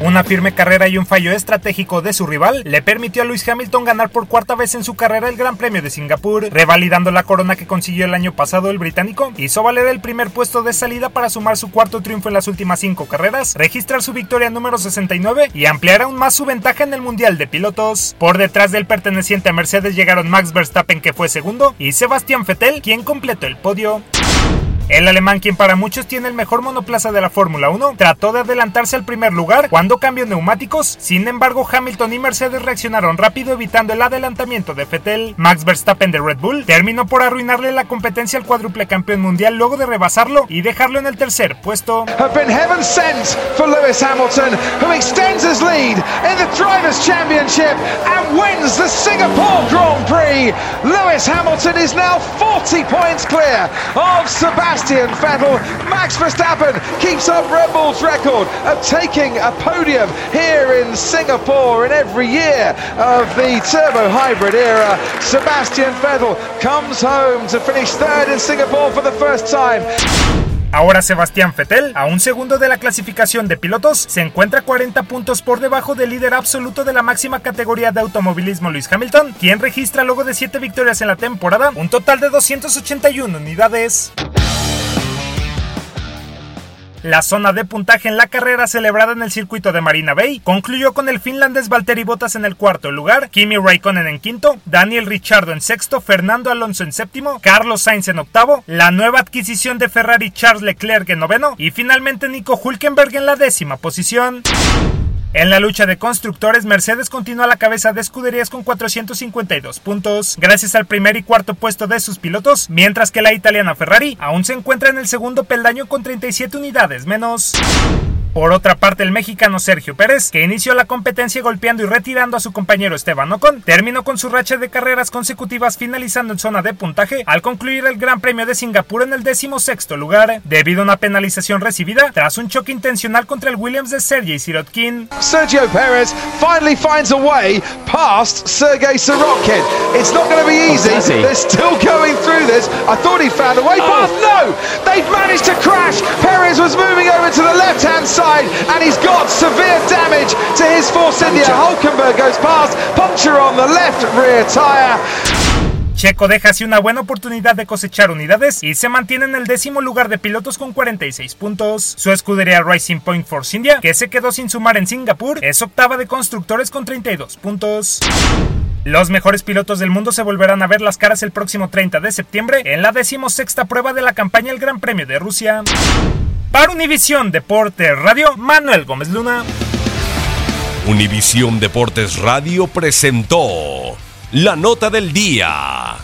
Una firme carrera y un fallo estratégico de su rival le permitió a Lewis Hamilton ganar por cuarta vez en su carrera el Gran Premio de Singapur, revalidando la corona que consiguió el año pasado el británico. Hizo valer el primer puesto de salida para sumar su cuarto triunfo en las últimas cinco carreras, registrar su victoria número 69 y ampliar aún más su ventaja en el Mundial de Pilotos. Por detrás del perteneciente a Mercedes llegaron Max Verstappen que fue segundo y Sebastián Vettel quien completó el podio. El alemán, quien para muchos tiene el mejor monoplaza de la Fórmula 1, trató de adelantarse al primer lugar cuando cambió neumáticos. Sin embargo, Hamilton y Mercedes reaccionaron rápido evitando el adelantamiento de Vettel. Max Verstappen de Red Bull terminó por arruinarle la competencia al cuádruple campeón mundial luego de rebasarlo y dejarlo en el tercer puesto. Hamilton is now 40 points clear of Sebastian. Sebastian Vettel. Max Verstappen keeps up Red Bull's record of taking a podium here in Singapore in every year of the turbo hybrid era. Sebastian Vettel comes home to finish third in Singapore for the first time. Ahora Sebastián Vettel, a un segundo de la clasificación de pilotos, se encuentra 40 puntos por debajo del líder absoluto de la máxima categoría de automovilismo Luis Hamilton, quien registra luego de 7 victorias en la temporada un total de 281 unidades. La zona de puntaje en la carrera celebrada en el circuito de Marina Bay concluyó con el finlandés Valtteri Bottas en el cuarto lugar, Kimi Raikkonen en quinto, Daniel Ricciardo en sexto, Fernando Alonso en séptimo, Carlos Sainz en octavo, la nueva adquisición de Ferrari Charles Leclerc en noveno y finalmente Nico Hulkenberg en la décima posición. En la lucha de constructores, Mercedes continúa a la cabeza de escuderías con 452 puntos, gracias al primer y cuarto puesto de sus pilotos, mientras que la italiana Ferrari aún se encuentra en el segundo peldaño con 37 unidades menos. Por otra parte, el mexicano Sergio Pérez, que inició la competencia golpeando y retirando a su compañero Esteban Ocon, terminó con su racha de carreras consecutivas finalizando en zona de puntaje al concluir el Gran Premio de Singapur en el décimo sexto lugar, debido a una penalización recibida tras un choque intencional contra el Williams de Sergei Sirotkin. Sergio Perez finally finds a way past Sergei Sirotkin. It's not going to be easy. They're still going through this. I thought he found a way past. No! They've managed to crash. Perez was moving over to the left-hand side and he's got severe damage to his Force India. Hulkenberg goes past, puncture on the left rear tyre. Checo deja así una buena oportunidad de cosechar unidades y se mantiene en el décimo lugar de pilotos con 46 puntos. Su escudería Racing Point Force India, que se quedó sin sumar en Singapur, es octava de constructores con 32 puntos. Los mejores pilotos del mundo se volverán a ver las caras el próximo 30 de septiembre en la decimosexta prueba de la campaña El Gran Premio de Rusia. Para Univisión Deportes Radio, Manuel Gómez Luna. Univisión Deportes Radio presentó la nota del día.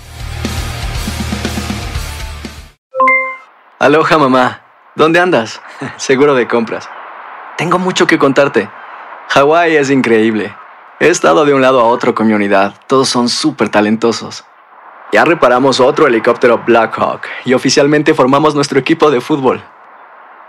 Aloha mamá, ¿dónde andas? Seguro de compras. Tengo mucho que contarte. Hawái es increíble. He estado de un lado a otro con mi unidad. Todos son súper talentosos. Ya reparamos otro helicóptero Blackhawk y oficialmente formamos nuestro equipo de fútbol.